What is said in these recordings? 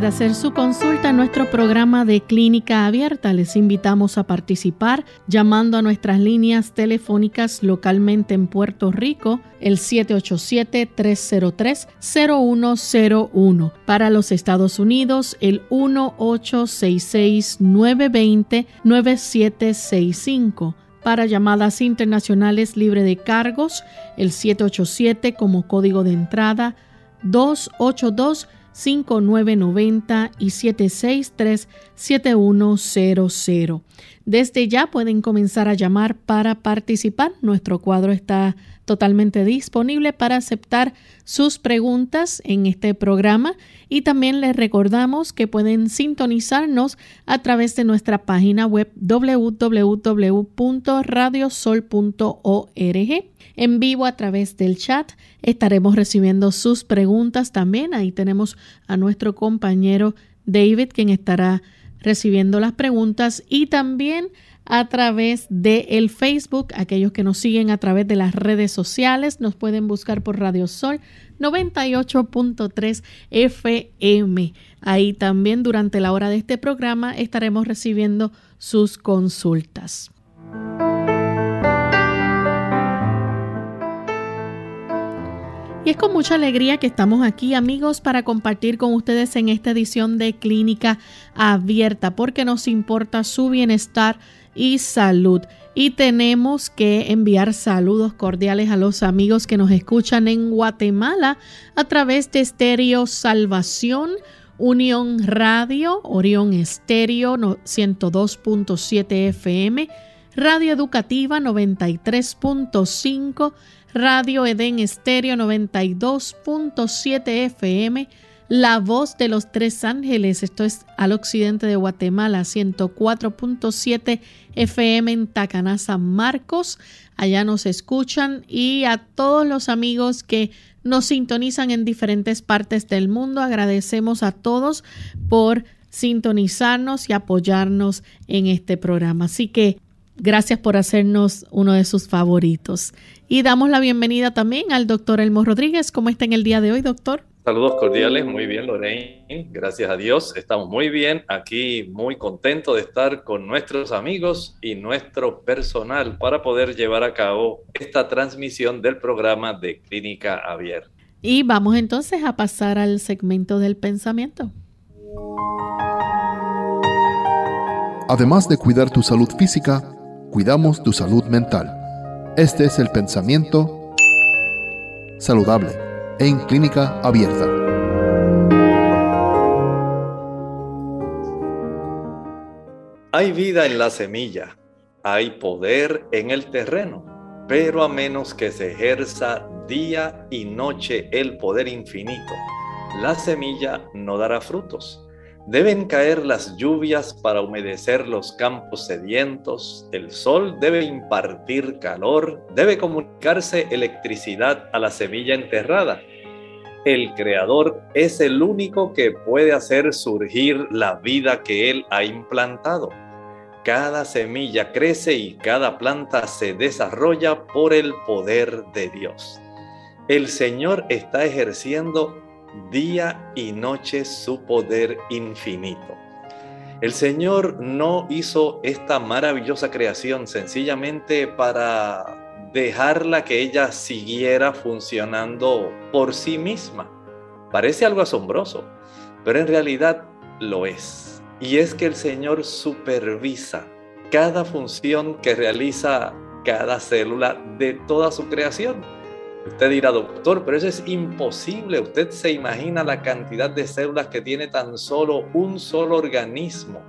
De hacer su consulta en nuestro programa de clínica abierta. Les invitamos a participar llamando a nuestras líneas telefónicas localmente en Puerto Rico, el 787-303-0101. Para los Estados Unidos, el 1866-920-9765 para llamadas internacionales libre de cargos, el 787 como código de entrada 282 5990 y 763-7100. Desde ya pueden comenzar a llamar para participar. Nuestro cuadro está totalmente disponible para aceptar sus preguntas en este programa y también les recordamos que pueden sintonizarnos a través de nuestra página web www.radiosol.org en vivo a través del chat. Estaremos recibiendo sus preguntas también. Ahí tenemos a nuestro compañero David quien estará recibiendo las preguntas y también a través de el Facebook. Aquellos que nos siguen a través de las redes sociales nos pueden buscar por Radio Sol 98.3 FM. Ahí también durante la hora de este programa estaremos recibiendo sus consultas. Y es con mucha alegría que estamos aquí amigos para compartir con ustedes en esta edición de Clínica Abierta porque nos importa su bienestar y salud. Y tenemos que enviar saludos cordiales a los amigos que nos escuchan en Guatemala a través de Estéreo Salvación, Unión Radio, Orión Estéreo 102.7 FM, Radio Educativa 93.5, Radio Edén Estéreo 92.7 FM, la voz de los tres ángeles, esto es al occidente de Guatemala, 104.7 FM en Tacaná, San Marcos. Allá nos escuchan y a todos los amigos que nos sintonizan en diferentes partes del mundo. Agradecemos a todos por sintonizarnos y apoyarnos en este programa. Así que gracias por hacernos uno de sus favoritos. Y damos la bienvenida también al doctor Elmo Rodríguez. ¿Cómo está en el día de hoy, doctor? Saludos cordiales, muy bien Lorraine, gracias a Dios, estamos muy bien aquí, muy contentos de estar con nuestros amigos y nuestro personal para poder llevar a cabo esta transmisión del programa de Clínica Abierta. Y vamos entonces a pasar al segmento del pensamiento. Además de cuidar tu salud física, cuidamos tu salud mental. Este es el pensamiento saludable en clínica abierta. Hay vida en la semilla, hay poder en el terreno, pero a menos que se ejerza día y noche el poder infinito, la semilla no dará frutos. Deben caer las lluvias para humedecer los campos sedientos, el sol debe impartir calor, debe comunicarse electricidad a la semilla enterrada. El creador es el único que puede hacer surgir la vida que él ha implantado. Cada semilla crece y cada planta se desarrolla por el poder de Dios. El Señor está ejerciendo día y noche su poder infinito. El Señor no hizo esta maravillosa creación sencillamente para dejarla que ella siguiera funcionando por sí misma. Parece algo asombroso, pero en realidad lo es. Y es que el Señor supervisa cada función que realiza cada célula de toda su creación. Usted dirá, doctor, pero eso es imposible. Usted se imagina la cantidad de células que tiene tan solo un solo organismo,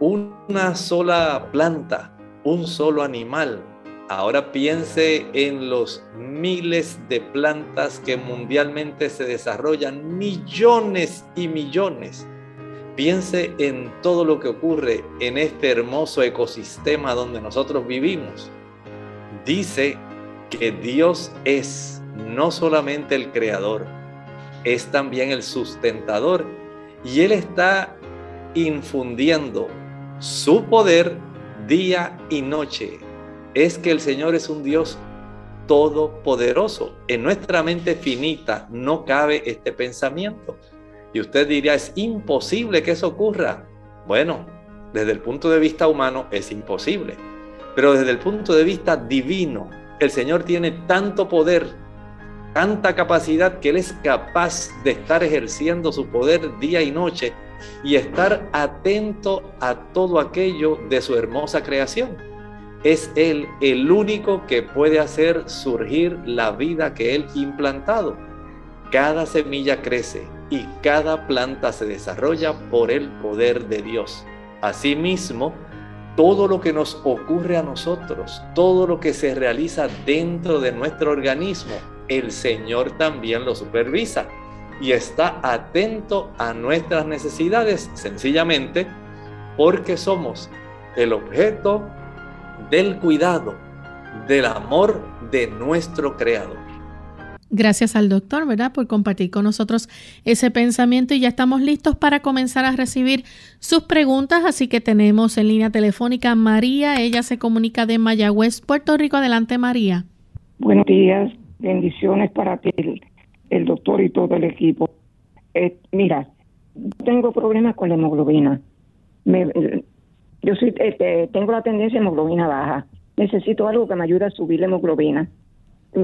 una sola planta, un solo animal. Ahora piense en los miles de plantas que mundialmente se desarrollan, millones y millones. Piense en todo lo que ocurre en este hermoso ecosistema donde nosotros vivimos. Dice que Dios es no solamente el creador, es también el sustentador y Él está infundiendo su poder día y noche. Es que el Señor es un Dios todopoderoso. En nuestra mente finita no cabe este pensamiento. Y usted diría, es imposible que eso ocurra. Bueno, desde el punto de vista humano es imposible. Pero desde el punto de vista divino, el Señor tiene tanto poder, tanta capacidad que Él es capaz de estar ejerciendo su poder día y noche y estar atento a todo aquello de su hermosa creación. Es Él el único que puede hacer surgir la vida que Él ha implantado. Cada semilla crece y cada planta se desarrolla por el poder de Dios. Asimismo, todo lo que nos ocurre a nosotros, todo lo que se realiza dentro de nuestro organismo, el Señor también lo supervisa y está atento a nuestras necesidades, sencillamente porque somos el objeto del cuidado, del amor de nuestro Creador. Gracias al doctor, ¿verdad?, por compartir con nosotros ese pensamiento y ya estamos listos para comenzar a recibir sus preguntas, así que tenemos en línea telefónica a María, ella se comunica de Mayagüez, Puerto Rico. Adelante, María. Buenos días, bendiciones para ti, el doctor y todo el equipo. Eh, mira, tengo problemas con la hemoglobina. Eh, yo eh, tengo la tendencia a hemoglobina baja. Necesito algo que me ayude a subir la hemoglobina.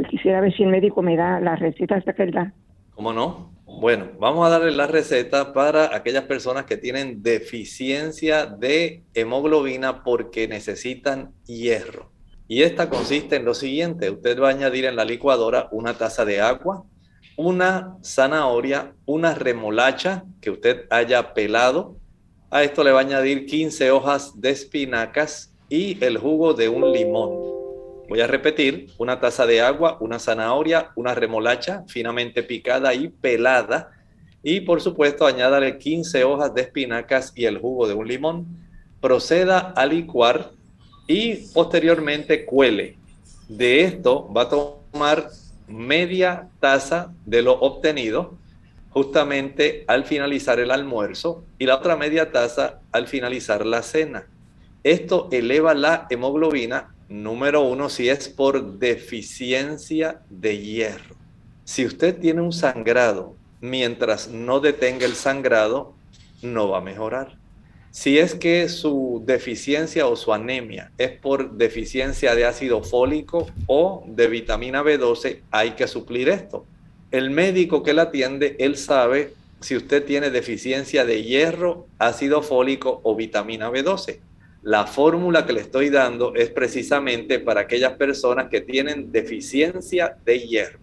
Quisiera ver si el médico me da la receta hasta que él da. ¿Cómo no? Bueno, vamos a darle la receta para aquellas personas que tienen deficiencia de hemoglobina porque necesitan hierro. Y esta consiste en lo siguiente, usted va a añadir en la licuadora una taza de agua, una zanahoria, una remolacha que usted haya pelado. A esto le va a añadir 15 hojas de espinacas y el jugo de un limón. Voy a repetir, una taza de agua, una zanahoria, una remolacha finamente picada y pelada. Y por supuesto, añádale 15 hojas de espinacas y el jugo de un limón. Proceda a licuar y posteriormente cuele. De esto va a tomar media taza de lo obtenido justamente al finalizar el almuerzo y la otra media taza al finalizar la cena. Esto eleva la hemoglobina, número uno, si es por deficiencia de hierro. Si usted tiene un sangrado, mientras no detenga el sangrado, no va a mejorar. Si es que su deficiencia o su anemia es por deficiencia de ácido fólico o de vitamina B12, hay que suplir esto. El médico que la atiende, él sabe si usted tiene deficiencia de hierro, ácido fólico o vitamina B12. La fórmula que le estoy dando es precisamente para aquellas personas que tienen deficiencia de hierro.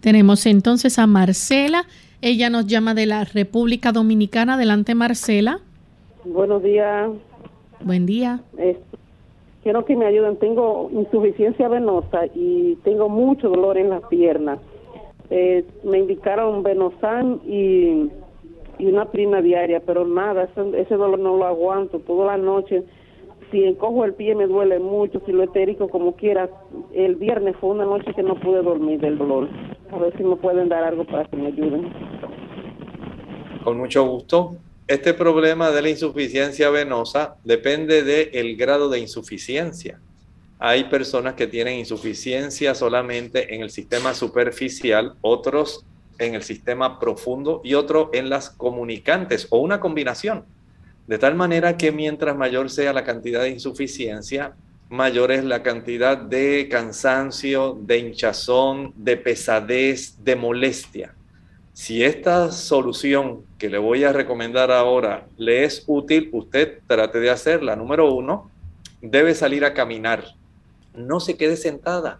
Tenemos entonces a Marcela. Ella nos llama de la República Dominicana. Adelante, Marcela. Buenos días. Buen día. quiero que me ayuden. Tengo insuficiencia venosa y tengo mucho dolor en las piernas. Eh, me indicaron venosan y, y, una prima diaria, pero nada, ese, dolor no lo aguanto toda la noche. Si encojo el pie me duele mucho, si lo etérico como quiera. El viernes fue una noche que no pude dormir del dolor. A ver si me pueden dar algo para que me ayuden. Con mucho gusto. Este problema de la insuficiencia venosa depende del grado de insuficiencia. Hay personas que tienen insuficiencia solamente en el sistema superficial, otros en el sistema profundo y otros en las comunicantes o una combinación. De tal manera que mientras mayor sea la cantidad de insuficiencia, mayor es la cantidad de cansancio, de hinchazón, de pesadez, de molestia. Si esta solución que le voy a recomendar ahora le es útil, usted trate de hacerla. Número uno, debe salir a caminar. No se quede sentada.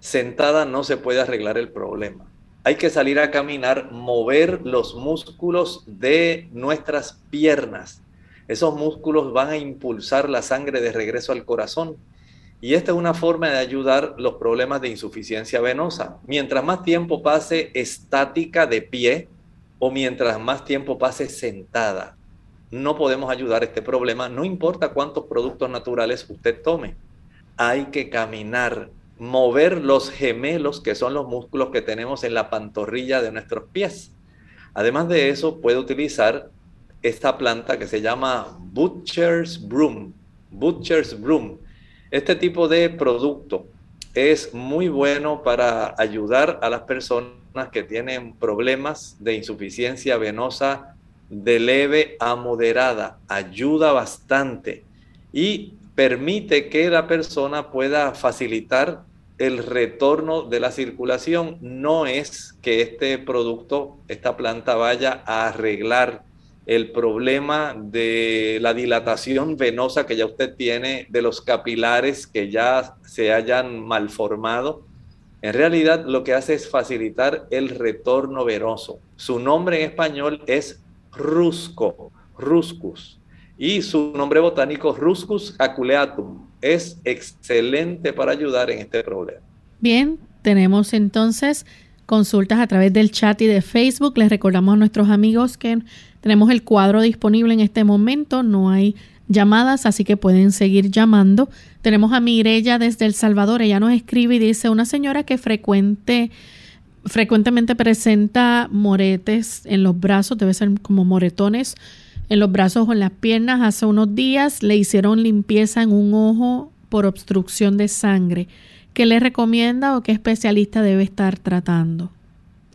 Sentada no se puede arreglar el problema. Hay que salir a caminar, mover los músculos de nuestras piernas. Esos músculos van a impulsar la sangre de regreso al corazón. Y esta es una forma de ayudar los problemas de insuficiencia venosa. Mientras más tiempo pase estática de pie o mientras más tiempo pase sentada, no podemos ayudar este problema, no importa cuántos productos naturales usted tome. Hay que caminar, mover los gemelos, que son los músculos que tenemos en la pantorrilla de nuestros pies. Además de eso, puede utilizar esta planta que se llama Butcher's Broom. Butcher's Broom. Este tipo de producto es muy bueno para ayudar a las personas que tienen problemas de insuficiencia venosa de leve a moderada. Ayuda bastante y permite que la persona pueda facilitar el retorno de la circulación. No es que este producto, esta planta vaya a arreglar el problema de la dilatación venosa que ya usted tiene, de los capilares que ya se hayan malformado. En realidad lo que hace es facilitar el retorno venoso. Su nombre en español es rusco, ruscus, y su nombre botánico ruscus aculeatum. Es excelente para ayudar en este problema. Bien, tenemos entonces consultas a través del chat y de Facebook. Les recordamos a nuestros amigos que tenemos el cuadro disponible en este momento. No hay llamadas, así que pueden seguir llamando. Tenemos a Mirella desde El Salvador. Ella nos escribe y dice una señora que frecuente frecuentemente presenta moretes en los brazos, debe ser como moretones en los brazos o en las piernas. Hace unos días le hicieron limpieza en un ojo por obstrucción de sangre. ¿Qué le recomienda o qué especialista debe estar tratando?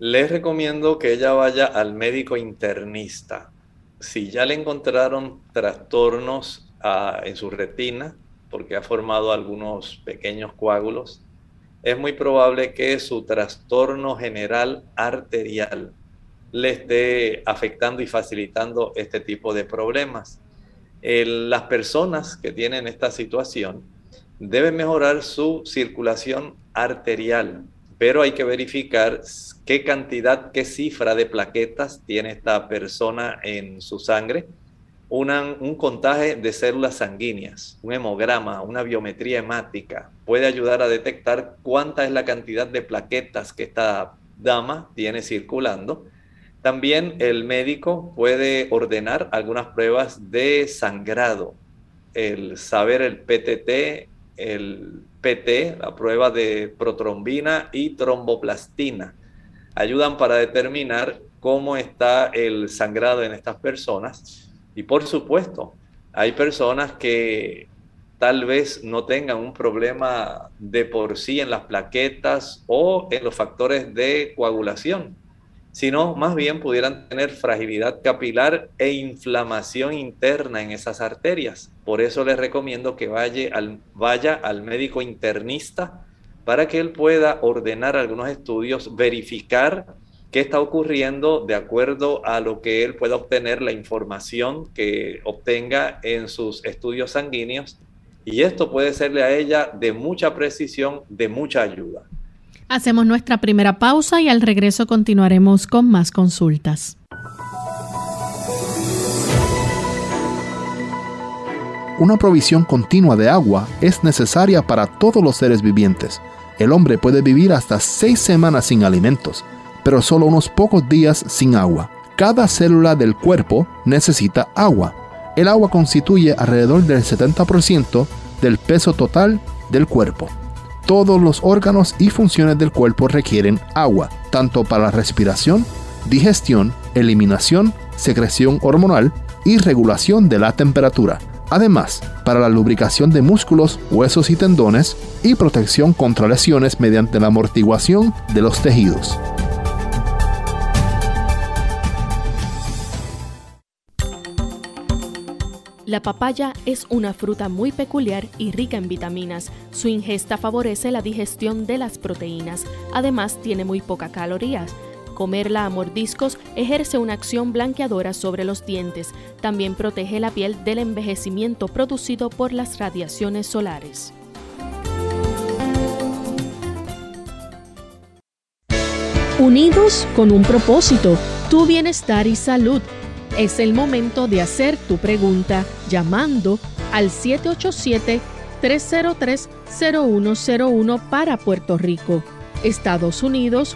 Les recomiendo que ella vaya al médico internista. Si ya le encontraron trastornos ah, en su retina, porque ha formado algunos pequeños coágulos, es muy probable que su trastorno general arterial le esté afectando y facilitando este tipo de problemas. las personas que tienen esta situación deben mejorar su circulación arterial, pero hay que verificar qué cantidad, qué cifra de plaquetas tiene esta persona en su sangre un contaje de células sanguíneas, un hemograma, una biometría hemática, puede ayudar a detectar cuánta es la cantidad de plaquetas que esta dama tiene circulando. También el médico puede ordenar algunas pruebas de sangrado, el saber el PTT, el PT, la prueba de protrombina y tromboplastina. Ayudan para determinar cómo está el sangrado en estas personas y por supuesto, hay personas que tal vez no tengan un problema de por sí en las plaquetas o en los factores de coagulación, sino más bien pudieran tener fragilidad capilar e inflamación interna en esas arterias. Por eso les recomiendo que vaya al, vaya al médico internista para que él pueda ordenar algunos estudios, verificar qué está ocurriendo de acuerdo a lo que él pueda obtener, la información que obtenga en sus estudios sanguíneos. Y esto puede serle a ella de mucha precisión, de mucha ayuda. Hacemos nuestra primera pausa y al regreso continuaremos con más consultas. Una provisión continua de agua es necesaria para todos los seres vivientes. El hombre puede vivir hasta seis semanas sin alimentos pero solo unos pocos días sin agua. Cada célula del cuerpo necesita agua. El agua constituye alrededor del 70% del peso total del cuerpo. Todos los órganos y funciones del cuerpo requieren agua, tanto para la respiración, digestión, eliminación, secreción hormonal y regulación de la temperatura. Además, para la lubricación de músculos, huesos y tendones y protección contra lesiones mediante la amortiguación de los tejidos. La papaya es una fruta muy peculiar y rica en vitaminas. Su ingesta favorece la digestión de las proteínas. Además, tiene muy poca calorías. Comerla a mordiscos ejerce una acción blanqueadora sobre los dientes. También protege la piel del envejecimiento producido por las radiaciones solares. Unidos con un propósito, tu bienestar y salud. Es el momento de hacer tu pregunta llamando al 787-303-0101 para Puerto Rico, Estados Unidos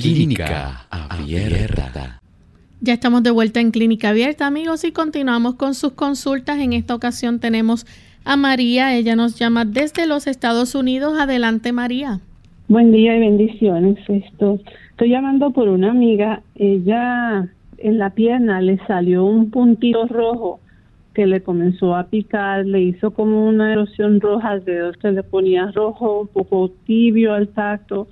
Clínica Abierta. Ya estamos de vuelta en Clínica Abierta, amigos, y continuamos con sus consultas. En esta ocasión tenemos a María. Ella nos llama desde los Estados Unidos. Adelante, María. Buen día y bendiciones. Esto, estoy llamando por una amiga. Ella en la pierna le salió un puntito rojo que le comenzó a picar, le hizo como una erosión roja al dedo, se le ponía rojo, un poco tibio al tacto.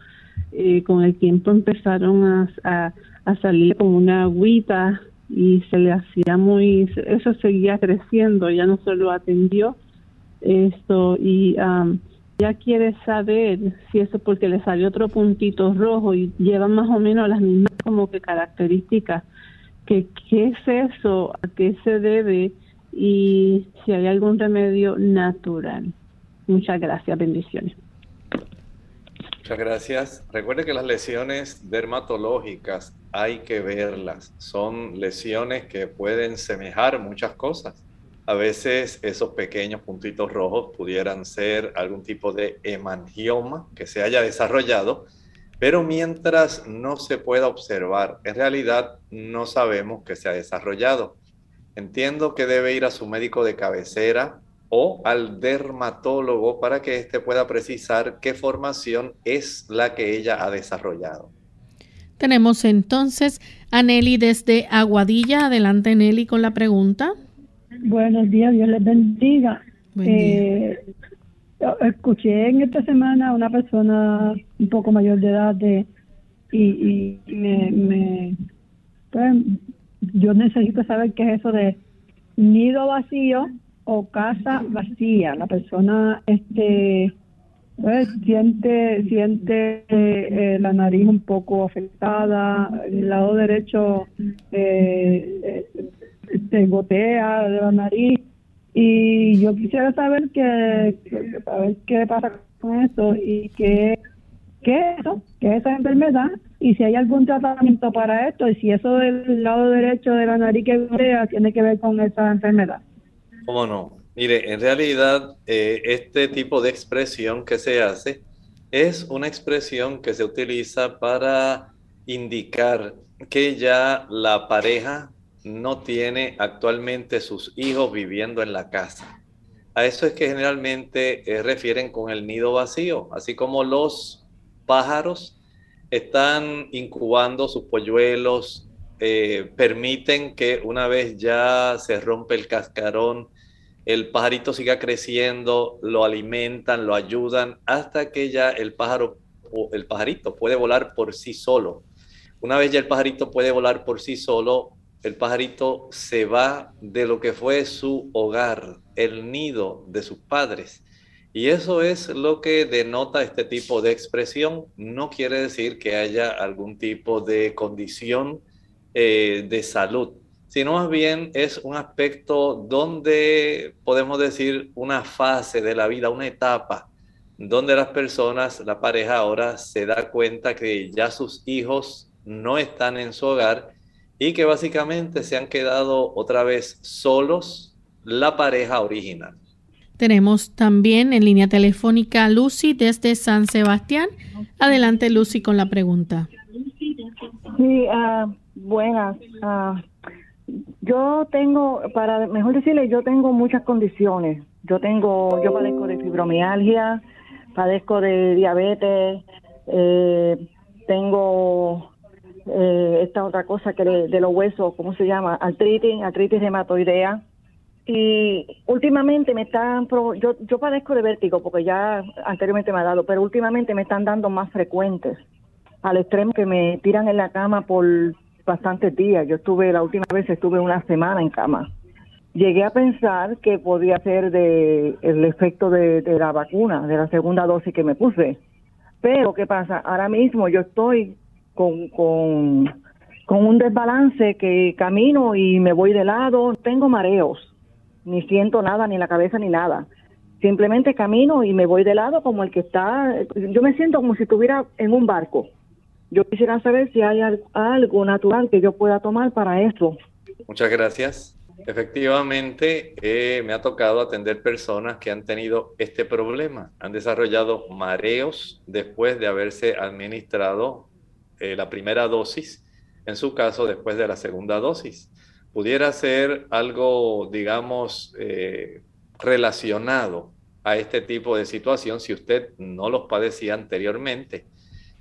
Eh, con el tiempo empezaron a a salir como una agüita y se le hacía muy, eso seguía creciendo, ya no se lo atendió esto y ya quiere saber si eso porque le salió otro puntito rojo y lleva más o menos las mismas como que características, que qué es eso, a qué se debe y si hay algún remedio natural. Muchas gracias, bendiciones. Gracias. Recuerde que las lesiones dermatológicas hay que verlas. Son lesiones que pueden semejar muchas cosas. A veces esos pequeños puntitos rojos pudieran ser algún tipo de hemangioma que se haya desarrollado, pero mientras no se pueda observar, en realidad no sabemos que se ha desarrollado. Entiendo que debe ir a su médico de cabecera o al dermatólogo para que éste pueda precisar qué formación es la que ella ha desarrollado. Tenemos entonces a Nelly desde Aguadilla. Adelante Nelly con la pregunta. Buenos días, Dios les bendiga. Eh, escuché en esta semana a una persona un poco mayor de edad de, y, me, me pues, yo necesito saber qué es eso de nido vacío o casa vacía. La persona este pues, siente siente eh, la nariz un poco afectada, el lado derecho eh, eh, se gotea de la nariz y yo quisiera saber que, saber qué pasa con eso y qué qué es eso, qué es esa enfermedad y si hay algún tratamiento para esto y si eso del lado derecho de la nariz que gotea tiene que ver con esa enfermedad. ¿Cómo no? Mire, en realidad eh, este tipo de expresión que se hace es una expresión que se utiliza para indicar que ya la pareja no tiene actualmente sus hijos viviendo en la casa. A eso es que generalmente eh, refieren con el nido vacío, así como los pájaros están incubando sus polluelos, eh, permiten que una vez ya se rompe el cascarón, el pajarito siga creciendo, lo alimentan, lo ayudan, hasta que ya el pájaro el pajarito puede volar por sí solo. Una vez ya el pajarito puede volar por sí solo, el pajarito se va de lo que fue su hogar, el nido de sus padres. Y eso es lo que denota este tipo de expresión. No quiere decir que haya algún tipo de condición eh, de salud sino más bien es un aspecto donde podemos decir una fase de la vida, una etapa, donde las personas, la pareja ahora se da cuenta que ya sus hijos no están en su hogar y que básicamente se han quedado otra vez solos la pareja original. Tenemos también en línea telefónica a Lucy desde San Sebastián. Adelante Lucy con la pregunta. Sí, uh, buenas. Ah, yo tengo, para mejor decirle, yo tengo muchas condiciones. Yo tengo, yo padezco de fibromialgia, padezco de diabetes, eh, tengo eh, esta otra cosa que de, los huesos, ¿cómo se llama? Artritis, artritis reumatoidea. Y últimamente me están, yo, yo padezco de vértigo porque ya anteriormente me ha dado, pero últimamente me están dando más frecuentes, al extremo que me tiran en la cama por bastantes días. Yo estuve, la última vez estuve una semana en cama. Llegué a pensar que podía ser de el efecto de, la vacuna, de la segunda dosis que me puse. Pero, ¿qué pasa? Ahora mismo yo estoy con, con un desbalance que camino y me voy de lado, tengo mareos ni siento nada, ni la cabeza, ni nada. Simplemente camino y me voy de lado como el que está, yo me siento como si estuviera en un barco. Yo quisiera saber si hay algo natural que yo pueda tomar para eso. Muchas gracias. Efectivamente, eh, me ha tocado atender personas que han tenido este problema. Han desarrollado mareos después de haberse administrado eh, la primera dosis, en su caso después de la segunda dosis pudiera ser algo, digamos, eh, relacionado a este tipo de situación si usted no los padecía anteriormente.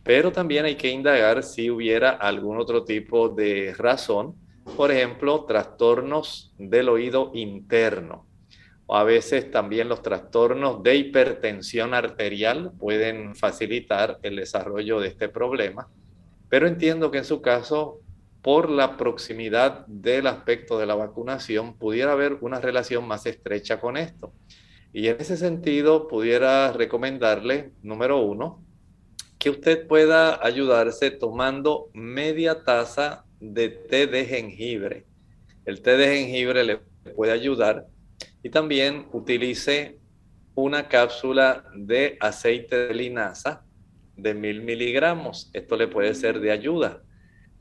Pero también hay que indagar si hubiera algún otro tipo de razón, por ejemplo, trastornos del oído interno. O a veces también los trastornos de hipertensión arterial pueden facilitar el desarrollo de este problema. Pero entiendo que en su caso por la proximidad del aspecto de la vacunación, pudiera haber una relación más estrecha con esto. Y en ese sentido, pudiera recomendarle, número uno, que usted pueda ayudarse tomando media taza de té de jengibre. El té de jengibre le puede ayudar y también utilice una cápsula de aceite de linaza de mil miligramos. Esto le puede ser de ayuda.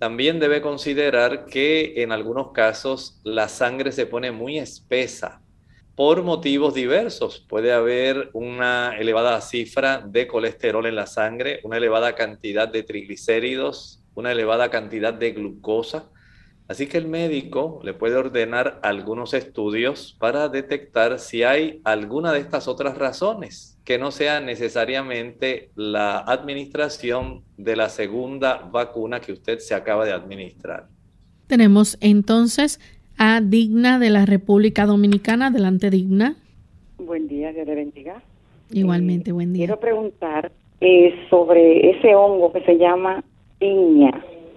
También debe considerar que en algunos casos la sangre se pone muy espesa por motivos diversos. Puede haber una elevada cifra de colesterol en la sangre, una elevada cantidad de triglicéridos, una elevada cantidad de glucosa. Así que el médico le puede ordenar algunos estudios para detectar si hay alguna de estas otras razones que no sea necesariamente la administración de la segunda vacuna que usted se acaba de administrar. Tenemos entonces a Digna de la República Dominicana. Adelante, Digna. Buen día, que le bendiga. Igualmente, buen día. Quiero preguntar eh, sobre ese hongo que se llama piña,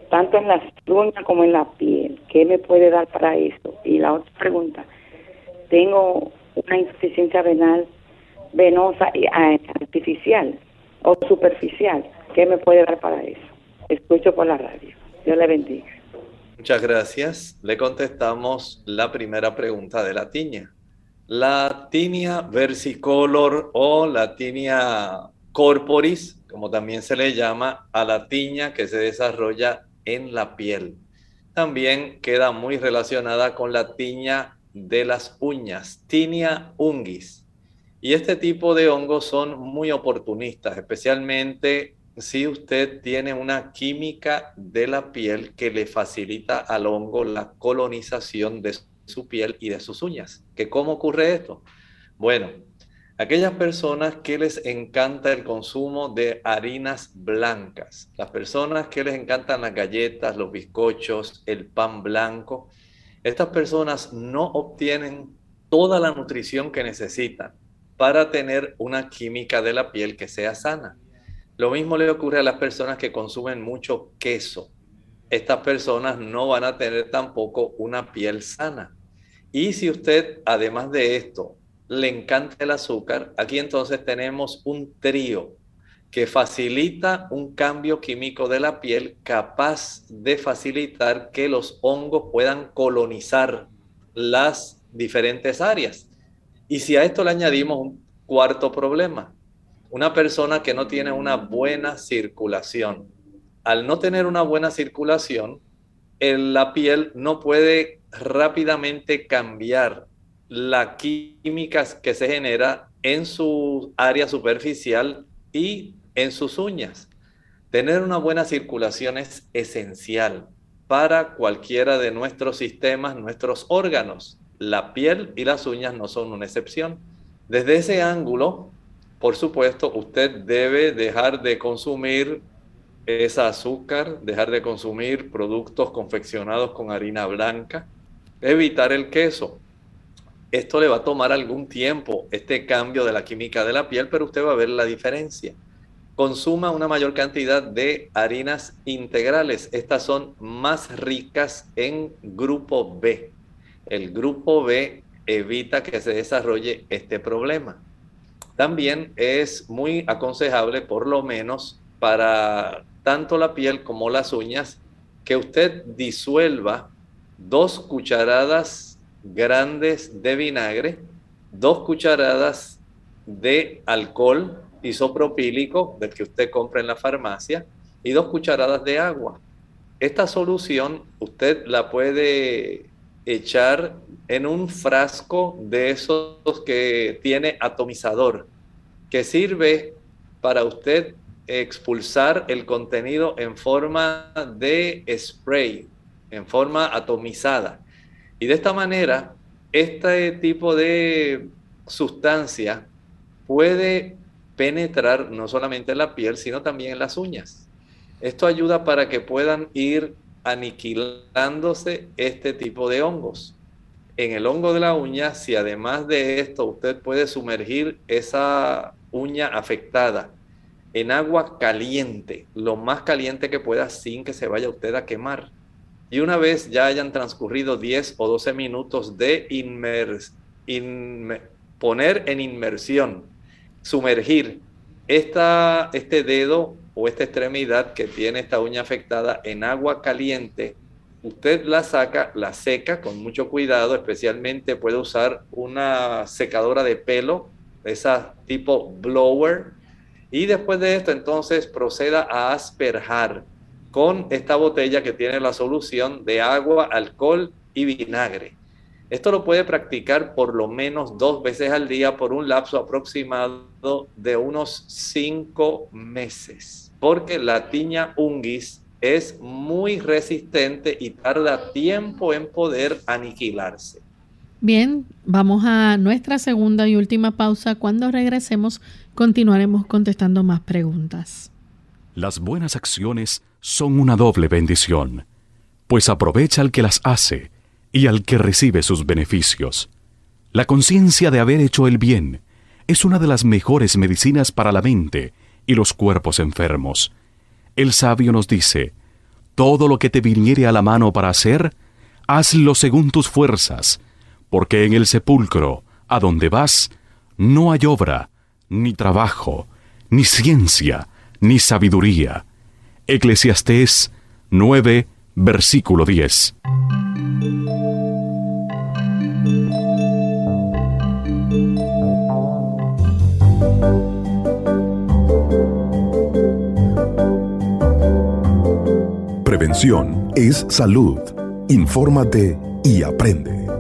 tanto en las uñas como en la piel. ¿Qué me puede dar para eso? Y la otra pregunta, tengo una insuficiencia renal venosa y ah, artificial o superficial. ¿Qué me puede dar para eso? Escucho por la radio. Dios le bendiga. Muchas gracias. Le contestamos la primera pregunta de la tiña. La tinea versicolor o la tinea corporis, como también se le llama a la tiña que se desarrolla en la piel. También queda muy relacionada con la tiña de las uñas, tinea ungis. Y este tipo de hongos son muy oportunistas, especialmente si usted tiene una química de la piel que le facilita al hongo la colonización de su piel y de sus uñas. ¿Que ¿Cómo ocurre esto? Bueno, aquellas personas que les encanta el consumo de harinas blancas, las personas que les encantan las galletas, los bizcochos, el pan blanco, estas personas no obtienen toda la nutrición que necesitan para tener una química de la piel que sea sana. Lo mismo le ocurre a las personas que consumen mucho queso. Estas personas no van a tener tampoco una piel sana. Y si usted, además de esto, le encanta el azúcar, aquí entonces tenemos un trío que facilita un cambio químico de la piel capaz de facilitar que los hongos puedan colonizar las diferentes áreas. Y si a esto le añadimos un cuarto problema, una persona que no tiene una buena circulación. Al no tener una buena circulación, la piel no puede rápidamente cambiar la química que se genera en su área superficial y en sus uñas. Tener una buena circulación es esencial para cualquiera de nuestros sistemas, nuestros órganos. La piel y las uñas no son una excepción. Desde ese ángulo, por supuesto, usted debe dejar de consumir esa azúcar, dejar de consumir productos confeccionados con harina blanca, evitar el queso. Esto le va a tomar algún tiempo, este cambio de la química de la piel, pero usted va a ver la diferencia. Consuma una mayor cantidad de harinas integrales. Estas son más ricas en grupo B. El grupo B evita que se desarrolle este problema. También es muy aconsejable, por lo menos para tanto la piel como las uñas, que usted disuelva dos cucharadas grandes de vinagre, dos cucharadas de alcohol isopropílico del que usted compra en la farmacia y dos cucharadas de agua. Esta solución usted la puede echar en un frasco de esos que tiene atomizador, que sirve para usted expulsar el contenido en forma de spray, en forma atomizada. Y de esta manera, este tipo de sustancia puede penetrar no solamente en la piel, sino también en las uñas. Esto ayuda para que puedan ir aniquilándose este tipo de hongos. En el hongo de la uña, si además de esto usted puede sumergir esa uña afectada en agua caliente, lo más caliente que pueda sin que se vaya usted a quemar. Y una vez ya hayan transcurrido 10 o 12 minutos de poner en inmersión, sumergir esta, este dedo o esta extremidad que tiene esta uña afectada en agua caliente, usted la saca, la seca con mucho cuidado, especialmente puede usar una secadora de pelo, esa tipo blower, y después de esto, entonces proceda a asperjar con esta botella que tiene la solución de agua, alcohol y vinagre. Esto lo puede practicar por lo menos dos veces al día por un lapso aproximado de unos cinco meses, porque la tiña unguis es muy resistente y tarda tiempo en poder aniquilarse. Bien, vamos a nuestra segunda y última pausa. Cuando regresemos, continuaremos contestando más preguntas. Las buenas acciones son una doble bendición, pues aprovecha al que las hace y al que recibe sus beneficios. La conciencia de haber hecho el bien es una de las mejores medicinas para la mente y los cuerpos enfermos. El sabio nos dice, todo lo que te viniere a la mano para hacer, hazlo según tus fuerzas, porque en el sepulcro, a donde vas, no hay obra, ni trabajo, ni ciencia, ni sabiduría. Eclesiastés 9, versículo 10. Prevención es salud. Infórmate y aprende.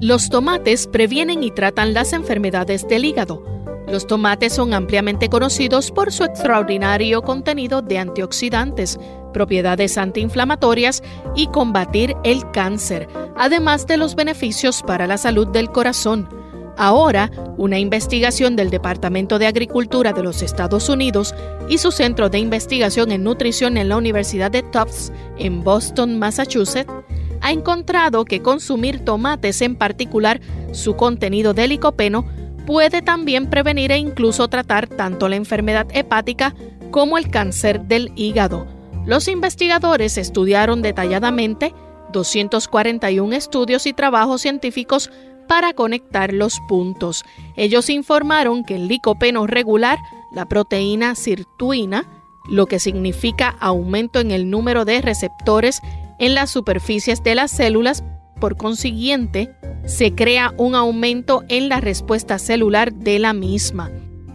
Los tomates previenen y tratan las enfermedades del hígado. Los tomates son ampliamente conocidos por su extraordinario contenido de antioxidantes, propiedades antiinflamatorias y combatir el cáncer, además de los beneficios para la salud del corazón. Ahora, una investigación del Departamento de Agricultura de los Estados Unidos y su Centro de Investigación en Nutrición en la Universidad de Tufts en Boston, Massachusetts, ha encontrado que consumir tomates, en particular su contenido de licopeno, puede también prevenir e incluso tratar tanto la enfermedad hepática como el cáncer del hígado. Los investigadores estudiaron detalladamente 241 estudios y trabajos científicos para conectar los puntos. Ellos informaron que el licopeno regular, la proteína sirtuina, lo que significa aumento en el número de receptores en las superficies de las células, por consiguiente, se crea un aumento en la respuesta celular de la misma.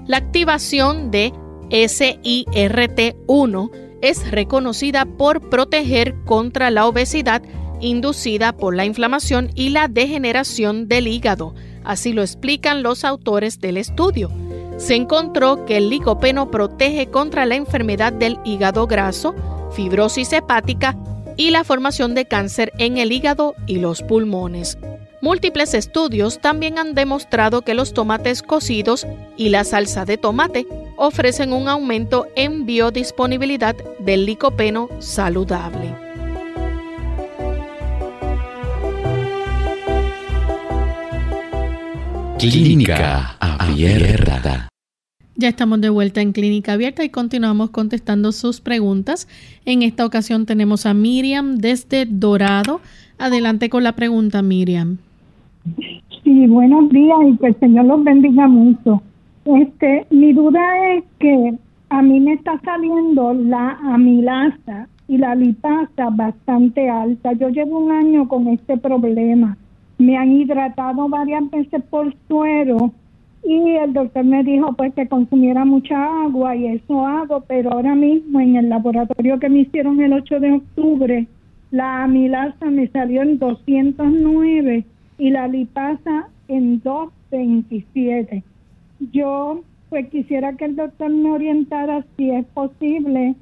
La activación de SIRT1 es reconocida por proteger contra la obesidad inducida por la inflamación y la degeneración del hígado. Así lo explican los autores del estudio. Se encontró que el licopeno protege contra la enfermedad del hígado graso, fibrosis hepática y la formación de cáncer en el hígado y los pulmones. Múltiples estudios también han demostrado que los tomates cocidos y la salsa de tomate ofrecen un aumento en biodisponibilidad del licopeno saludable. Clínica Abierta. Ya estamos de vuelta en Clínica Abierta y continuamos contestando sus preguntas. En esta ocasión tenemos a Miriam desde Dorado. Adelante con la pregunta, Miriam. Sí, buenos días y que el Señor los bendiga mucho. Este, mi duda es que a mí me está saliendo la amilasa y la lipasa bastante alta. Yo llevo un año con este problema. Me han hidratado varias veces por suero y el doctor me dijo pues que consumiera mucha agua y eso hago, pero ahora mismo en el laboratorio que me hicieron el 8 de octubre, la amilasa me salió en 209 y la lipasa en 227. Yo pues quisiera que el doctor me orientara si es posible,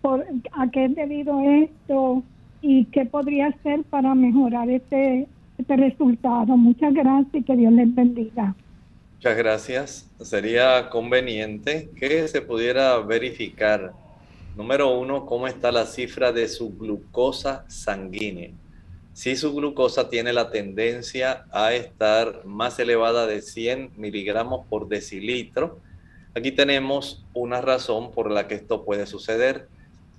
por, a qué es debido esto y qué podría hacer para mejorar este, este resultado. Muchas gracias y que Dios les bendiga. Muchas gracias. Sería conveniente que se pudiera verificar, número uno, cómo está la cifra de su glucosa sanguínea. Si su glucosa tiene la tendencia a estar más elevada de 100 miligramos por decilitro, aquí tenemos una razón por la que esto puede suceder.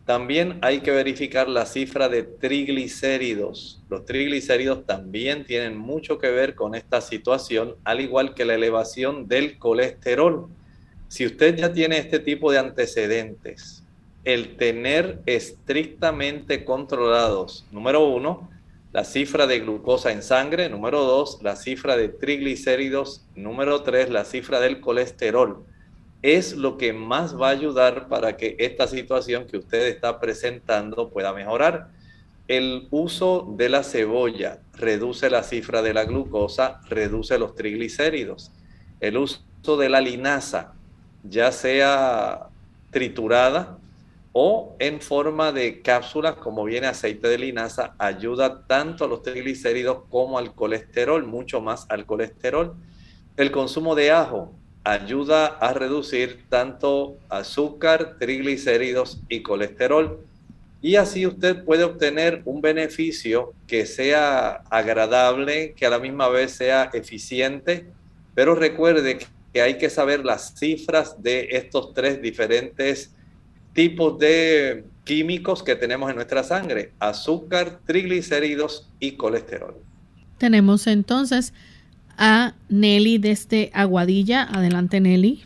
También hay que verificar la cifra de triglicéridos. Los triglicéridos también tienen mucho que ver con esta situación, al igual que la elevación del colesterol. Si usted ya tiene este tipo de antecedentes, el tener estrictamente controlados, número uno, la cifra de glucosa en sangre, número dos, la cifra de triglicéridos, número tres, la cifra del colesterol es lo que más va a ayudar para que esta situación que usted está presentando pueda mejorar. El uso de la cebolla reduce la cifra de la glucosa, reduce los triglicéridos. El uso de la linaza, ya sea triturada o en forma de cápsulas, como viene aceite de linaza, ayuda tanto a los triglicéridos como al colesterol, mucho más al colesterol. El consumo de ajo, ayuda a reducir tanto azúcar, triglicéridos y colesterol. Y así usted puede obtener un beneficio que sea agradable, que a la misma vez sea eficiente, pero recuerde que hay que saber las cifras de estos tres diferentes tipos de químicos que tenemos en nuestra sangre, azúcar, triglicéridos y colesterol. Tenemos entonces a Nelly desde Aguadilla. Adelante, Nelly.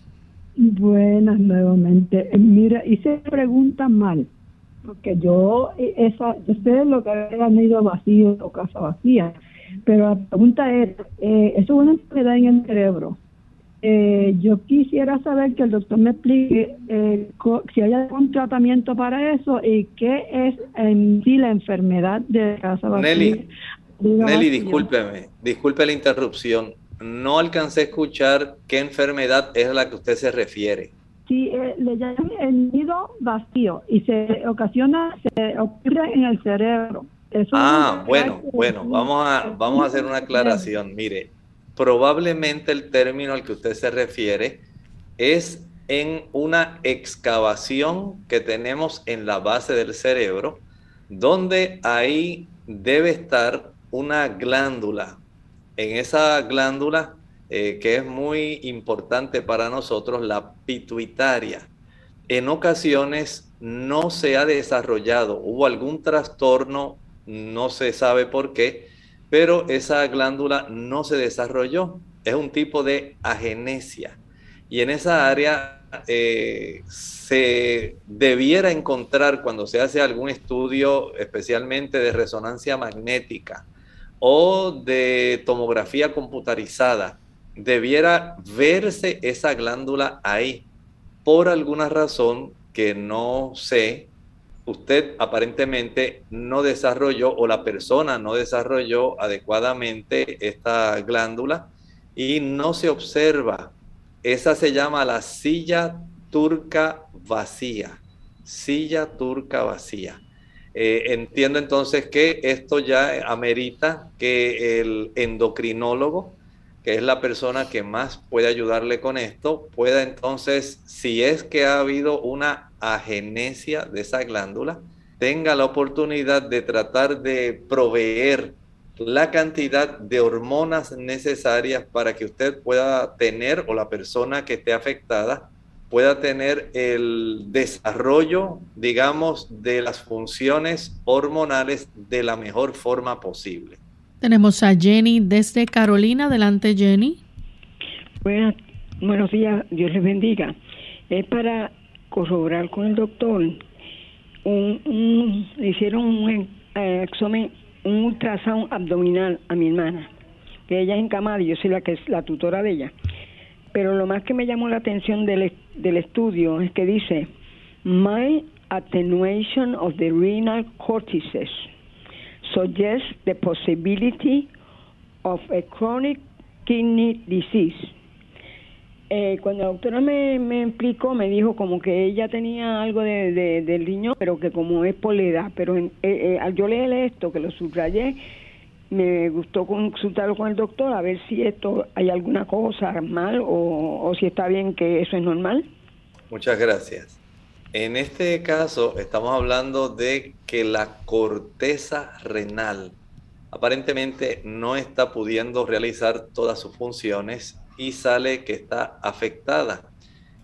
Buenas nuevamente. Eh, mira, hice preguntas mal, porque yo, eh, esa, yo sé lo que han ido vacío o casa vacía, pero la pregunta es, eh, eso es una enfermedad en el cerebro. yo quisiera saber que el doctor me explique si hay algún tratamiento para eso y qué es en sí la enfermedad de casa vacía. Nelly, Nelly, discúlpeme, disculpe la interrupción. No alcancé a escuchar qué enfermedad es a la que usted se refiere. Sí, eh, le llaman el nido vacío y se ocasiona, se ocurre en el cerebro. ah, bueno, bueno, vamos a, vamos a hacer una aclaración. Mire, probablemente el término al que usted se refiere es en una excavación que tenemos en la base del cerebro, donde ahí debe estar una glándula. En esa glándula, eh, que es muy importante para nosotros, la pituitaria, en ocasiones no se ha desarrollado, hubo algún trastorno, no se sabe por qué, pero esa glándula no se desarrolló. Es un tipo de agenesia. Y en esa área eh, se debiera encontrar cuando se hace algún estudio, especialmente de resonancia magnética, o de tomografía computarizada, debiera verse esa glándula ahí. Por alguna razón que no sé, usted aparentemente no desarrolló o la persona no desarrolló adecuadamente esta glándula y no se observa. Esa se llama la silla turca vacía. Silla turca vacía. Eh, entiendo entonces que esto ya amerita que el endocrinólogo, que es la persona que más puede ayudarle con esto, pueda entonces, si es que ha habido una agenesia de esa glándula, tenga la oportunidad de tratar de proveer la cantidad de hormonas necesarias para que usted pueda tener o la persona que esté afectada pueda tener el desarrollo, digamos, de las funciones hormonales de la mejor forma posible. Tenemos a Jenny desde Carolina. Adelante, Jenny. buenos días, Dios les bendiga. Es para corroborar con el doctor. Un, le hicieron un eh, examen, un ultrasound abdominal a mi hermana, que ella es encamada y yo soy la que es la tutora de ella. Pero lo más que me llamó la atención del, del estudio es que dice, my attenuation of the renal cortices suggests the possibility of a chronic kidney disease eh, cuando la doctora me, me, explicó, me dijo como que ella tenía algo de, del riñón, pero que como es por edad. Pero eh, eh, al yo leer esto, que lo subrayé, me gustó consultarlo con el doctor a ver si esto hay alguna cosa mal o, o si está bien que eso es normal. Muchas gracias. En este caso estamos hablando de que la corteza renal aparentemente no está pudiendo realizar todas sus funciones y sale que está afectada.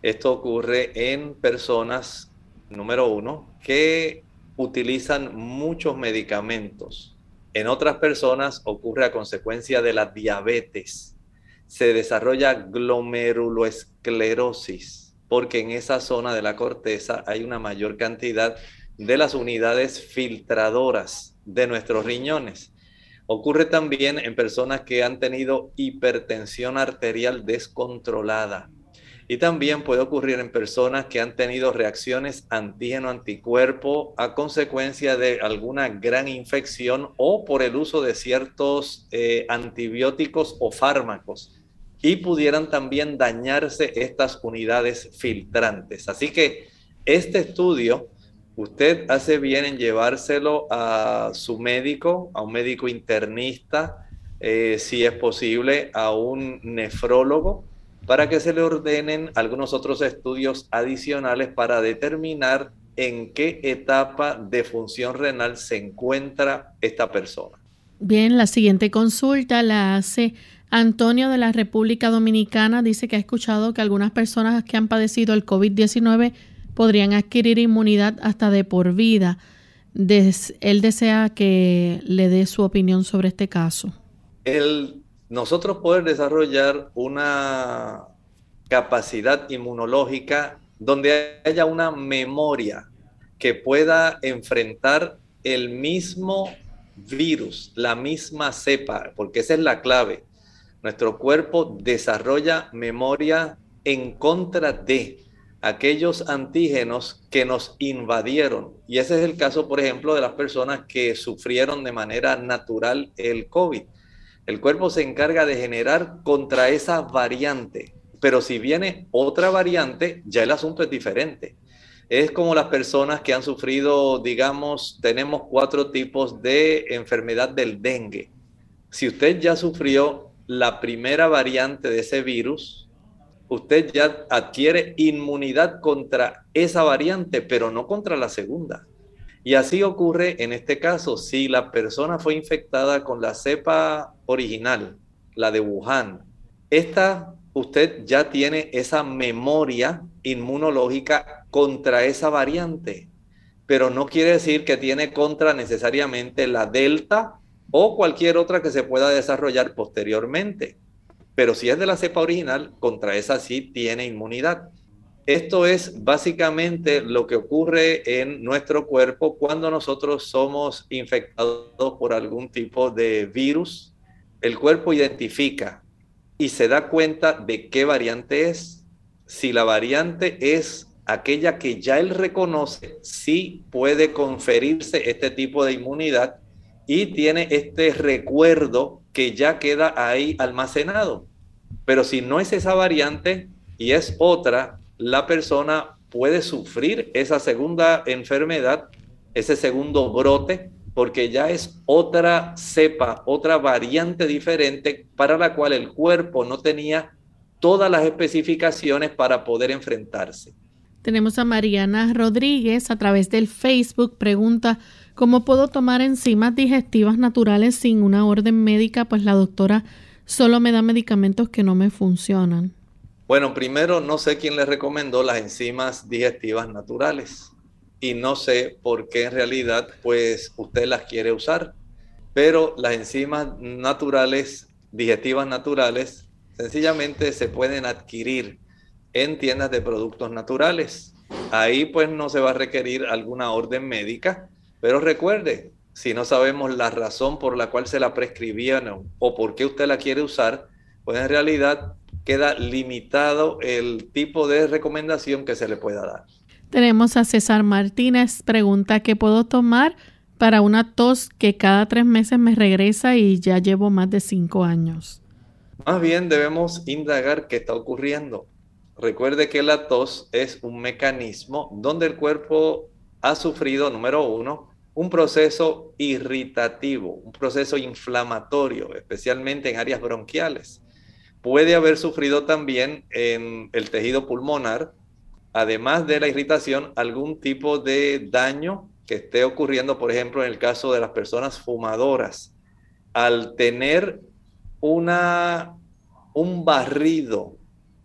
Esto ocurre en personas, número uno, que utilizan muchos medicamentos. En otras personas ocurre a consecuencia de la diabetes. Se desarrolla glomeruloesclerosis porque en esa zona de la corteza hay una mayor cantidad de las unidades filtradoras de nuestros riñones. Ocurre también en personas que han tenido hipertensión arterial descontrolada. Y también puede ocurrir en personas que han tenido reacciones antígeno-anticuerpo a consecuencia de alguna gran infección o por el uso de ciertos eh, antibióticos o fármacos. Y pudieran también dañarse estas unidades filtrantes. Así que este estudio usted hace bien en llevárselo a su médico, a un médico internista, eh, si es posible, a un nefrólogo, para que se le ordenen algunos otros estudios adicionales para determinar en qué etapa de función renal se encuentra esta persona. Bien, la siguiente consulta la hace Antonio de la República Dominicana. Dice que ha escuchado que algunas personas que han padecido el COVID-19 podrían adquirir inmunidad hasta de por vida. él desea que le dé su opinión sobre este caso. El, nosotros poder desarrollar una capacidad inmunológica donde haya una memoria que pueda enfrentar el mismo virus, la misma cepa, porque esa es la clave. Nuestro cuerpo desarrolla memoria en contra de aquellos antígenos que nos invadieron. Y ese es el caso, por ejemplo, de las personas que sufrieron de manera natural el COVID. El cuerpo se encarga de generar contra esa variante, pero si viene otra variante, ya el asunto es diferente. Es como las personas que han sufrido, digamos, tenemos cuatro tipos de enfermedad del dengue. Si usted ya sufrió la primera variante de ese virus, usted ya adquiere inmunidad contra esa variante, pero no contra la segunda. Y así ocurre en este caso, si la persona fue infectada con la cepa original, la de Wuhan, esta usted ya tiene esa memoria inmunológica contra esa variante, pero no quiere decir que tiene contra necesariamente la delta o cualquier otra que se pueda desarrollar posteriormente. Pero si es de la cepa original, contra esa sí tiene inmunidad. Esto es básicamente lo que ocurre en nuestro cuerpo cuando nosotros somos infectados por algún tipo de virus. El cuerpo identifica y se da cuenta de qué variante es. Si la variante es aquella que ya él reconoce, sí puede conferirse este tipo de inmunidad y tiene este recuerdo que ya queda ahí almacenado. Pero si no es esa variante y es otra, la persona puede sufrir esa segunda enfermedad, ese segundo brote, porque ya es otra cepa, otra variante diferente para la cual el cuerpo no tenía todas las especificaciones para poder enfrentarse. Tenemos a Mariana Rodríguez a través del Facebook. Pregunta, ¿cómo puedo tomar enzimas digestivas naturales sin una orden médica? Pues la doctora solo me da medicamentos que no me funcionan. Bueno, primero no sé quién le recomendó las enzimas digestivas naturales y no sé por qué en realidad pues usted las quiere usar. Pero las enzimas naturales, digestivas naturales, sencillamente se pueden adquirir en tiendas de productos naturales. Ahí pues no se va a requerir alguna orden médica, pero recuerde, si no sabemos la razón por la cual se la prescribían o por qué usted la quiere usar, pues en realidad queda limitado el tipo de recomendación que se le pueda dar. Tenemos a César Martínez, pregunta qué puedo tomar para una tos que cada tres meses me regresa y ya llevo más de cinco años. Más bien debemos indagar qué está ocurriendo. Recuerde que la tos es un mecanismo donde el cuerpo ha sufrido, número uno, un proceso irritativo, un proceso inflamatorio, especialmente en áreas bronquiales. Puede haber sufrido también en el tejido pulmonar, además de la irritación, algún tipo de daño que esté ocurriendo, por ejemplo, en el caso de las personas fumadoras. Al tener una, un barrido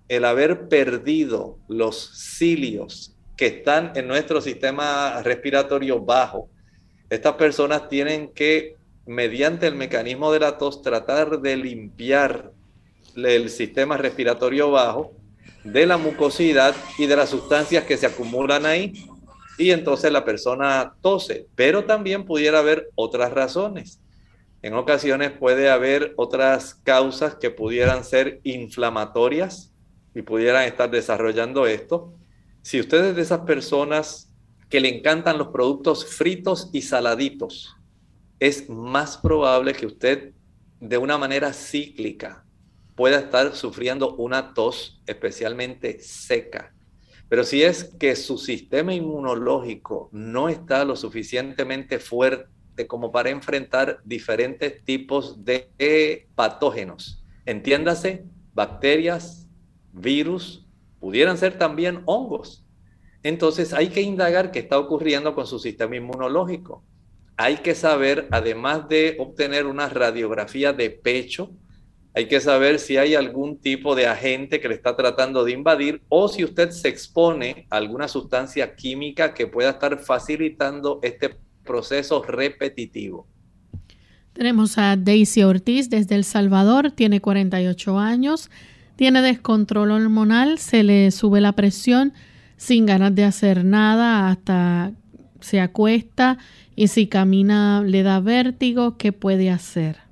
el haber perdido los cilios que están en nuestro sistema respiratorio bajo, estas personas tienen que, mediante el mecanismo de la tos, tratar de limpiar el sistema respiratorio bajo de la mucosidad y de las sustancias que se acumulan ahí. Y entonces la persona tose, pero también pudiera haber otras razones. En ocasiones puede haber otras causas que pudieran ser inflamatorias, y pudieran estar desarrollando esto, si usted es de esas personas que le encantan los productos fritos y saladitos, es más probable que usted de una manera cíclica pueda estar sufriendo una tos especialmente seca. Pero si es que su sistema inmunológico no está lo suficientemente fuerte como para enfrentar diferentes tipos de patógenos, entiéndase, bacterias, virus, pudieran ser también hongos. Entonces hay que indagar qué está ocurriendo con su sistema inmunológico. Hay que saber, además de obtener una radiografía de pecho, hay que saber si hay algún tipo de agente que le está tratando de invadir o si usted se expone a alguna sustancia química que pueda estar facilitando este proceso repetitivo. Tenemos a Daisy Ortiz desde El Salvador, tiene 48 años tiene descontrol hormonal, se le sube la presión sin ganas de hacer nada hasta se acuesta y si camina le da vértigo, ¿qué puede hacer?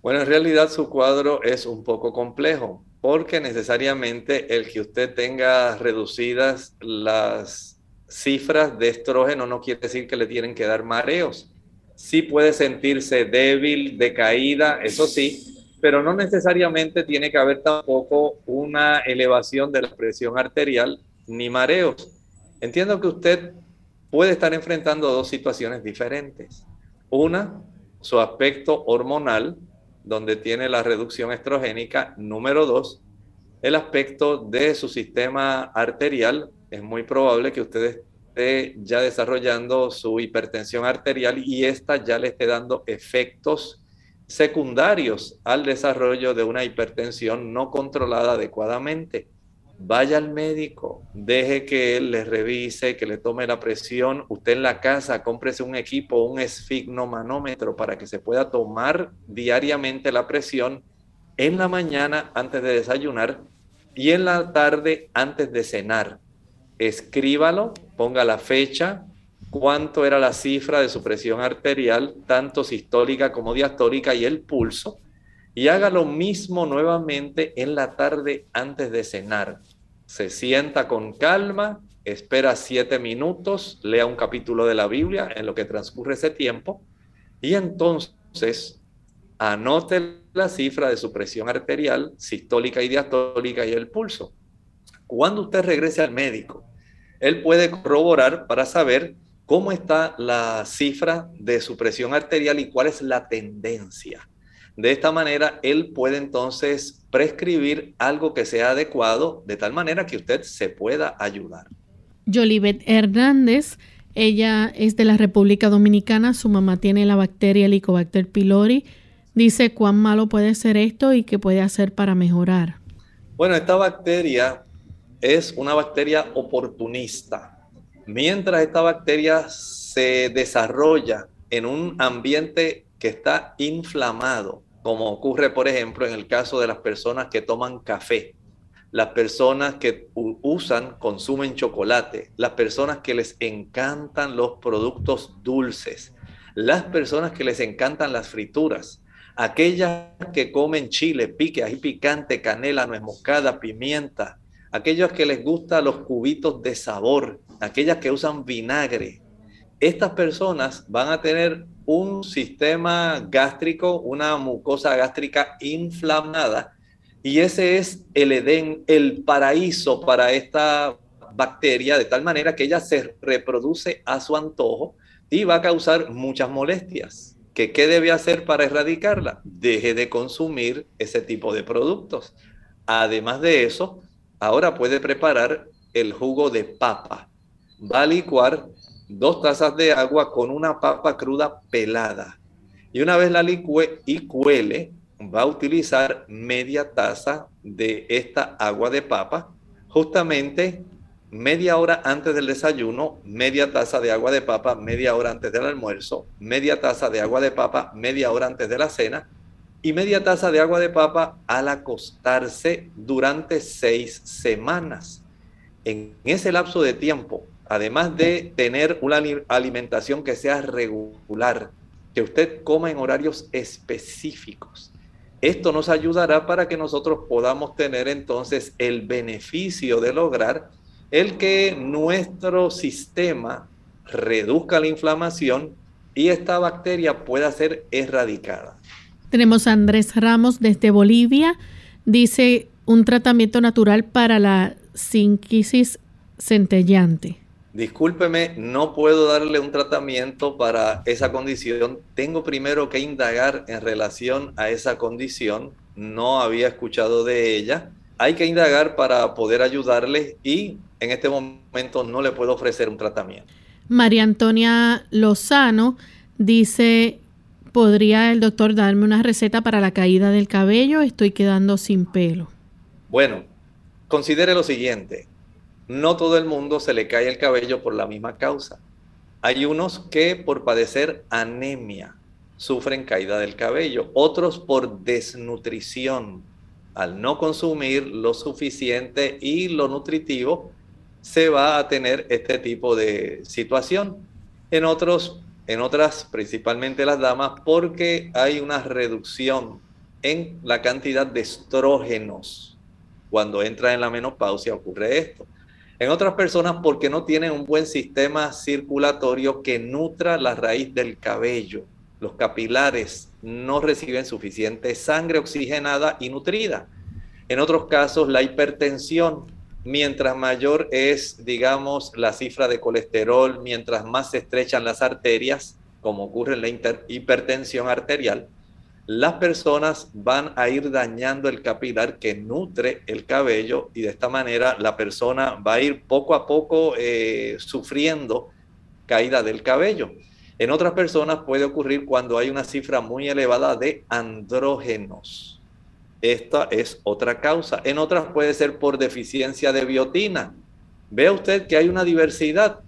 Bueno, en realidad su cuadro es un poco complejo porque necesariamente el que usted tenga reducidas las cifras de estrógeno no quiere decir que le tienen que dar mareos. Sí puede sentirse débil, decaída, eso sí, pero no necesariamente tiene que haber tampoco una elevación de la presión arterial ni mareos. Entiendo que usted puede estar enfrentando dos situaciones diferentes. Una, su aspecto hormonal, donde tiene la reducción estrogénica. Número dos, el aspecto de su sistema arterial. Es muy probable que usted esté ya desarrollando su hipertensión arterial y esta ya le esté dando efectos secundarios al desarrollo de una hipertensión no controlada adecuadamente. Vaya al médico, deje que él le revise, que le tome la presión. Usted en la casa, cómprese un equipo, un esfignomanómetro para que se pueda tomar diariamente la presión en la mañana antes de desayunar y en la tarde antes de cenar. Escríbalo, ponga la fecha, cuánto era la cifra de su presión arterial, tanto sistólica como diastólica, y el pulso, y haga lo mismo nuevamente en la tarde antes de cenar. Se sienta con calma, espera siete minutos, lea un capítulo de la Biblia en lo que transcurre ese tiempo y entonces anote la cifra de su presión arterial, sistólica y diastólica y el pulso. Cuando usted regrese al médico, él puede corroborar para saber cómo está la cifra de su presión arterial y cuál es la tendencia. De esta manera, él puede entonces prescribir algo que sea adecuado de tal manera que usted se pueda ayudar. Jolivet Hernández, ella es de la República Dominicana, su mamá tiene la bacteria Helicobacter pylori. Dice cuán malo puede ser esto y qué puede hacer para mejorar. Bueno, esta bacteria es una bacteria oportunista. Mientras esta bacteria se desarrolla en un ambiente que está inflamado, como ocurre, por ejemplo, en el caso de las personas que toman café, las personas que usan, consumen chocolate, las personas que les encantan los productos dulces, las personas que les encantan las frituras, aquellas que comen chile, pique, ají picante, canela, nuez moscada, pimienta, aquellos que les gustan los cubitos de sabor, aquellas que usan vinagre. Estas personas van a tener un sistema gástrico, una mucosa gástrica inflamada, y ese es el Edén, el paraíso para esta bacteria, de tal manera que ella se reproduce a su antojo y va a causar muchas molestias. ¿Qué, ¿Qué debe hacer para erradicarla? Deje de consumir ese tipo de productos. Además de eso, Ahora puede preparar el jugo de papa. Va a licuar dos tazas de agua con una papa cruda pelada. Y una vez la licue y cuele, va a utilizar media taza de esta agua de papa, justamente media hora antes del desayuno, media taza de agua de papa, media hora antes del almuerzo, media taza de agua de papa, media hora antes de la cena y media taza de agua de papa al acostarse durante seis semanas. En ese lapso de tiempo, además de tener una alimentación que sea regular, que usted coma en horarios específicos, esto nos ayudará para que nosotros podamos tener entonces el beneficio de lograr el que nuestro sistema reduzca la inflamación y esta bacteria pueda ser erradicada. Tenemos a Andrés Ramos desde Bolivia. Dice un tratamiento natural para la sinquisis centellante. Discúlpeme, no puedo darle un tratamiento para esa condición. Tengo primero que indagar en relación a esa condición. No había escuchado de ella. Hay que indagar para poder ayudarle y en este momento no le puedo ofrecer un tratamiento. María Antonia Lozano dice ¿Podría el doctor darme una receta para la caída del cabello? Estoy quedando sin pelo. Bueno, considere lo siguiente. No todo el mundo se le cae el cabello por la misma causa. Hay unos que por padecer anemia sufren caída del cabello, otros por desnutrición. Al no consumir lo suficiente y lo nutritivo, se va a tener este tipo de situación. En otros en otras principalmente las damas, porque hay una reducción en la cantidad de estrógenos. Cuando entra en la menopausia ocurre esto. En otras personas porque no tienen un buen sistema circulatorio que nutra la raíz del cabello. Los capilares no reciben suficiente sangre oxigenada y nutrida. En otros casos, la hipertensión mientras mayor es, digamos, la cifra de colesterol, mientras más se estrechan las arterias, como ocurre en la hipertensión arterial, las personas van a ir dañando el capilar que nutre el cabello y de esta manera la persona va a ir poco a poco eh, sufriendo caída del cabello. En otras personas puede ocurrir cuando hay una cifra muy elevada de andrógenos esta es otra causa. En otras puede ser por deficiencia de biotina. Vea usted que hay una diversidad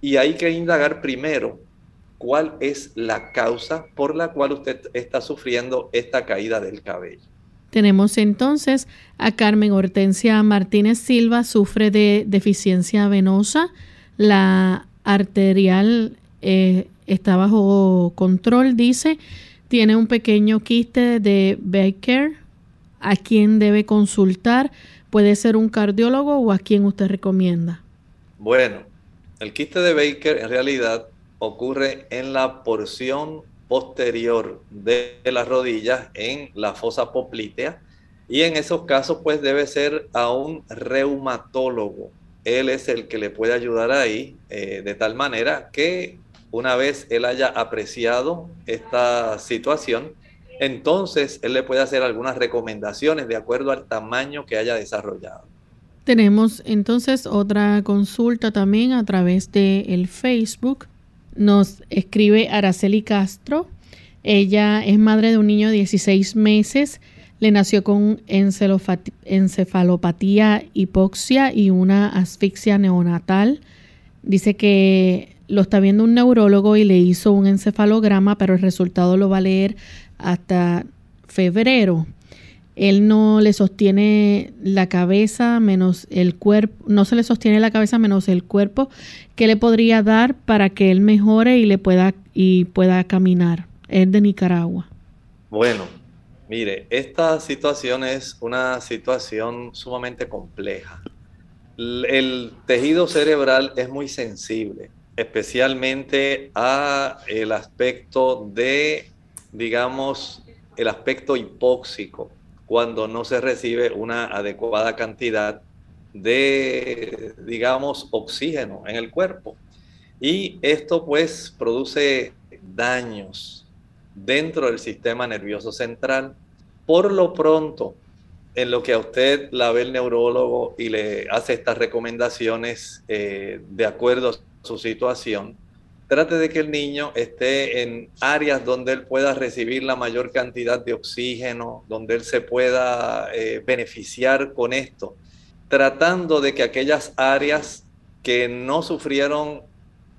y hay que indagar primero cuál es la causa por la cual usted está sufriendo esta caída del cabello. Tenemos entonces a Carmen Hortensia Martínez Silva, sufre de deficiencia venosa, la arterial eh, está bajo control, dice, tiene un pequeño quiste de Becker, a quién debe consultar. Puede ser un cardiólogo o a quién usted recomienda. Bueno, el quiste de Baker en realidad ocurre en la porción posterior de las rodillas, en la fosa poplitea, y en esos casos pues debe ser a un reumatólogo. Él es el que le puede ayudar ahí, eh, de tal manera que una vez él haya apreciado esta situación, entonces él le puede hacer algunas recomendaciones de acuerdo al tamaño que haya desarrollado. Tenemos entonces otra consulta también a través de el Facebook. Nos escribe Araceli Castro. Ella es madre de un niño de 16 meses. Le nació con encefalopatía, hipoxia y una asfixia neonatal. Dice que lo está viendo un neurólogo y le hizo un encefalograma, pero el resultado lo va a leer hasta febrero. Él no le sostiene la cabeza menos el cuerpo, no se le sostiene la cabeza menos el cuerpo. ¿Qué le podría dar para que él mejore y le pueda y pueda caminar? Es de Nicaragua. Bueno, mire, esta situación es una situación sumamente compleja. El tejido cerebral es muy sensible especialmente a el aspecto de, digamos, el aspecto hipóxico, cuando no se recibe una adecuada cantidad de, digamos, oxígeno en el cuerpo. Y esto pues produce daños dentro del sistema nervioso central. Por lo pronto, en lo que a usted la ve el neurólogo y le hace estas recomendaciones eh, de acuerdo su situación, trate de que el niño esté en áreas donde él pueda recibir la mayor cantidad de oxígeno, donde él se pueda eh, beneficiar con esto, tratando de que aquellas áreas que no sufrieron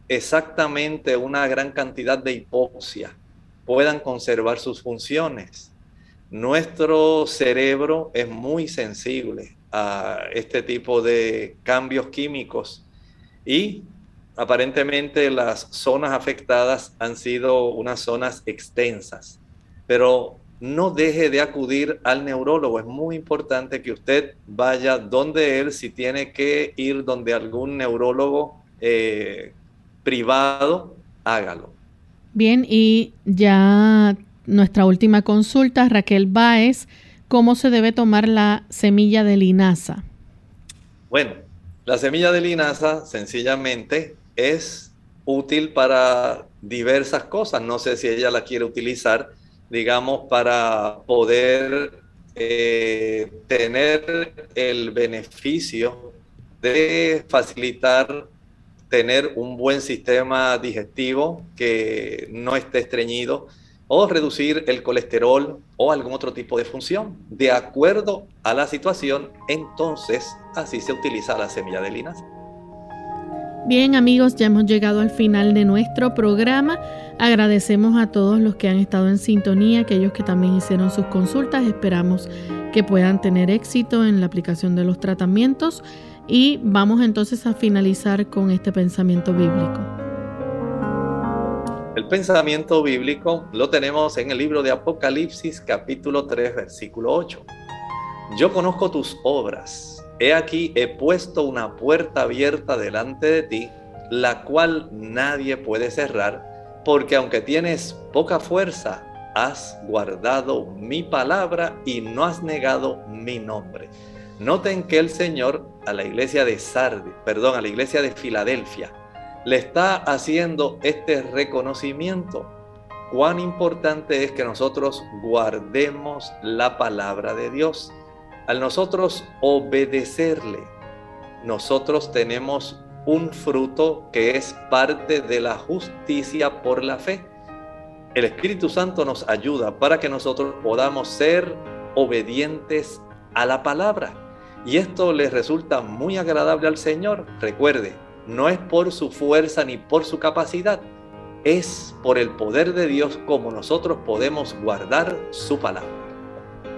exactamente una gran cantidad de hipoxia puedan conservar sus funciones. Nuestro cerebro es muy sensible a este tipo de cambios químicos y aparentemente las zonas afectadas han sido unas zonas extensas, pero no deje de acudir al neurólogo. Es muy importante que usted vaya donde él, si tiene que ir donde algún neurólogo eh, privado, hágalo. Bien, y ya nuestra última consulta, Raquel Báez, ¿cómo se debe tomar la semilla de linaza? Bueno, la semilla de linaza sencillamente es útil para diversas cosas. No sé si ella la quiere utilizar, digamos, para poder eh, tener el beneficio de facilitar tener un buen sistema digestivo que no esté estreñido o reducir el colesterol o algún otro tipo de función. De acuerdo a la situación, entonces así se utiliza la semilla de linaza. Bien amigos, ya hemos llegado al final de nuestro programa. Agradecemos a todos los que han estado en sintonía, aquellos que también hicieron sus consultas. Esperamos que puedan tener éxito en la aplicación de los tratamientos y vamos entonces a finalizar con este pensamiento bíblico. El pensamiento bíblico lo tenemos en el libro de Apocalipsis capítulo 3 versículo 8. Yo conozco tus obras He aquí, he puesto una puerta abierta delante de ti, la cual nadie puede cerrar, porque aunque tienes poca fuerza, has guardado mi palabra y no has negado mi nombre. Noten que el Señor a la iglesia de Sardi, perdón, a la iglesia de Filadelfia, le está haciendo este reconocimiento. Cuán importante es que nosotros guardemos la palabra de Dios. Al nosotros obedecerle, nosotros tenemos un fruto que es parte de la justicia por la fe. El Espíritu Santo nos ayuda para que nosotros podamos ser obedientes a la palabra. Y esto le resulta muy agradable al Señor. Recuerde, no es por su fuerza ni por su capacidad, es por el poder de Dios como nosotros podemos guardar su palabra.